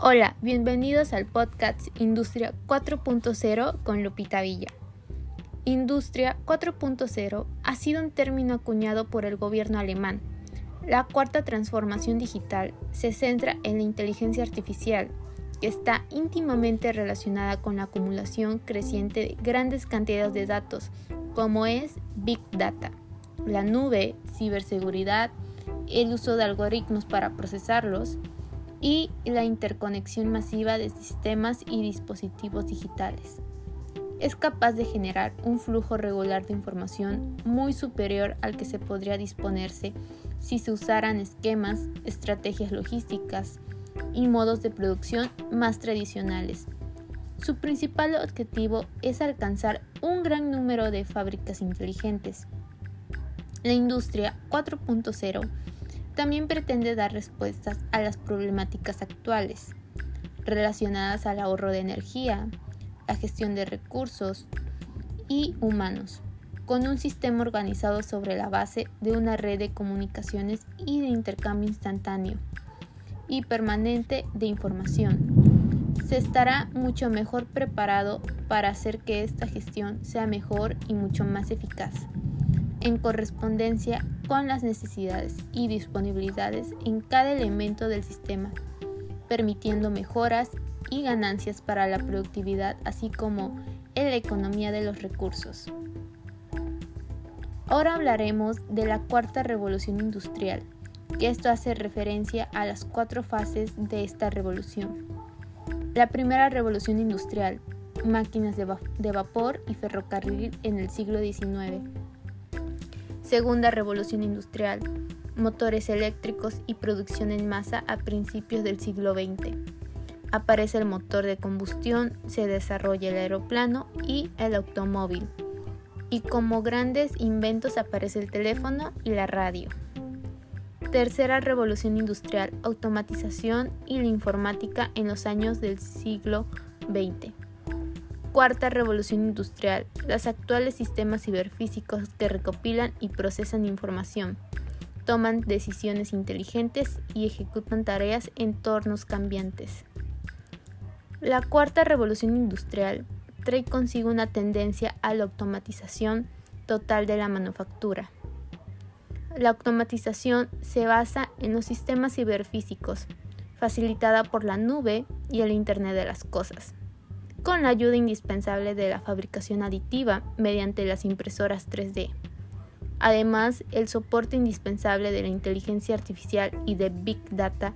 Hola, bienvenidos al podcast Industria 4.0 con Lupita Villa. Industria 4.0 ha sido un término acuñado por el gobierno alemán. La cuarta transformación digital se centra en la inteligencia artificial, que está íntimamente relacionada con la acumulación creciente de grandes cantidades de datos, como es Big Data, la nube, ciberseguridad, el uso de algoritmos para procesarlos, y la interconexión masiva de sistemas y dispositivos digitales. Es capaz de generar un flujo regular de información muy superior al que se podría disponerse si se usaran esquemas, estrategias logísticas y modos de producción más tradicionales. Su principal objetivo es alcanzar un gran número de fábricas inteligentes. La industria 4.0 también pretende dar respuestas a las problemáticas actuales relacionadas al ahorro de energía, la gestión de recursos y humanos, con un sistema organizado sobre la base de una red de comunicaciones y de intercambio instantáneo y permanente de información. Se estará mucho mejor preparado para hacer que esta gestión sea mejor y mucho más eficaz en correspondencia con las necesidades y disponibilidades en cada elemento del sistema, permitiendo mejoras y ganancias para la productividad, así como en la economía de los recursos. Ahora hablaremos de la cuarta revolución industrial, que esto hace referencia a las cuatro fases de esta revolución. La primera revolución industrial, máquinas de, de vapor y ferrocarril en el siglo XIX Segunda revolución industrial, motores eléctricos y producción en masa a principios del siglo XX. Aparece el motor de combustión, se desarrolla el aeroplano y el automóvil. Y como grandes inventos aparece el teléfono y la radio. Tercera revolución industrial, automatización y la informática en los años del siglo XX. Cuarta revolución industrial, los actuales sistemas ciberfísicos que recopilan y procesan información, toman decisiones inteligentes y ejecutan tareas en entornos cambiantes. La cuarta revolución industrial trae consigo una tendencia a la automatización total de la manufactura. La automatización se basa en los sistemas ciberfísicos, facilitada por la nube y el Internet de las Cosas con la ayuda indispensable de la fabricación aditiva mediante las impresoras 3D. Además, el soporte indispensable de la inteligencia artificial y de Big Data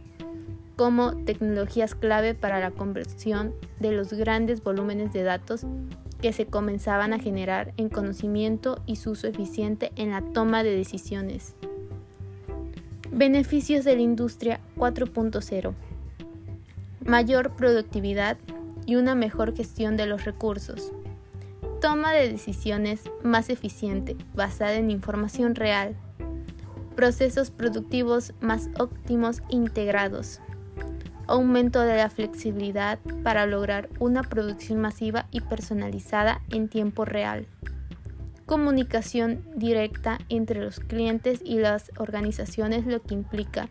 como tecnologías clave para la conversión de los grandes volúmenes de datos que se comenzaban a generar en conocimiento y su uso eficiente en la toma de decisiones. Beneficios de la industria 4.0. Mayor productividad y una mejor gestión de los recursos. Toma de decisiones más eficiente, basada en información real. Procesos productivos más óptimos integrados. Aumento de la flexibilidad para lograr una producción masiva y personalizada en tiempo real. Comunicación directa entre los clientes y las organizaciones, lo que implica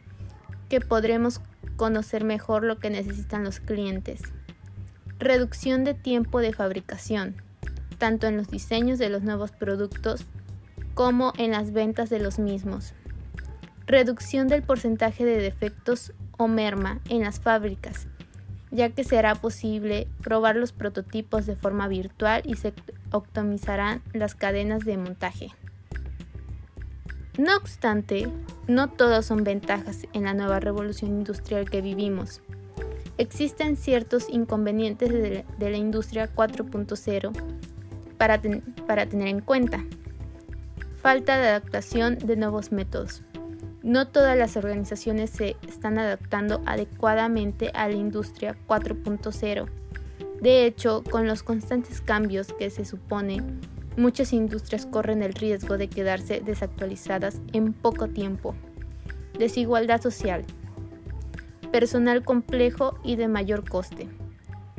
que podremos conocer mejor lo que necesitan los clientes. Reducción de tiempo de fabricación, tanto en los diseños de los nuevos productos como en las ventas de los mismos. Reducción del porcentaje de defectos o merma en las fábricas, ya que será posible probar los prototipos de forma virtual y se optimizarán las cadenas de montaje. No obstante, no todas son ventajas en la nueva revolución industrial que vivimos. Existen ciertos inconvenientes de la, industria 4.0 para, tener en cuenta. Falta de adaptación de nuevos métodos. No todas las organizaciones se están adaptando adecuadamente a la industria 4.0. De hecho, con los constantes cambios que se supone, muchas industrias corren el riesgo de quedarse desactualizadas en poco tiempo. Desigualdad social personal complejo y de mayor coste.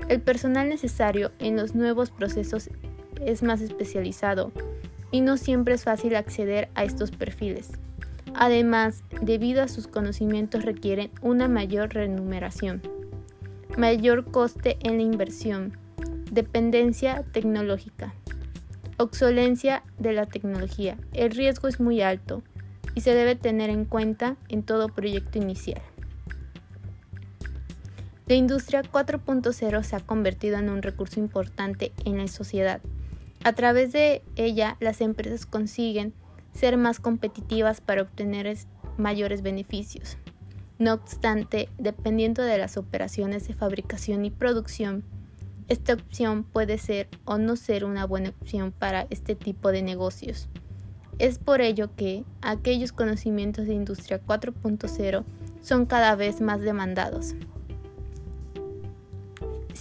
El personal necesario en los nuevos procesos es más especializado y no siempre es fácil acceder a estos perfiles. Además, debido a sus conocimientos requieren una mayor remuneración. mayor coste en la inversión, dependencia tecnológica, obsolencia de la tecnología. El riesgo es muy alto y se debe tener en cuenta en todo proyecto inicial. La industria 4.0 se ha convertido en un recurso importante en la sociedad. A través de ella, las empresas consiguen ser más competitivas para obtener mayores beneficios. No obstante, dependiendo de las operaciones de fabricación y producción, esta opción puede ser o no ser una buena opción para este tipo de negocios. Es por ello que aquellos conocimientos de Industria 4.0 son cada vez más demandados.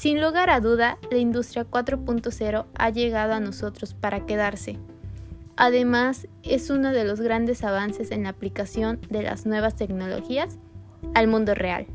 Sin lugar a duda, la Industria 4.0 ha llegado a nosotros para quedarse. Además, es uno de los grandes avances en la aplicación de las nuevas tecnologías al mundo real.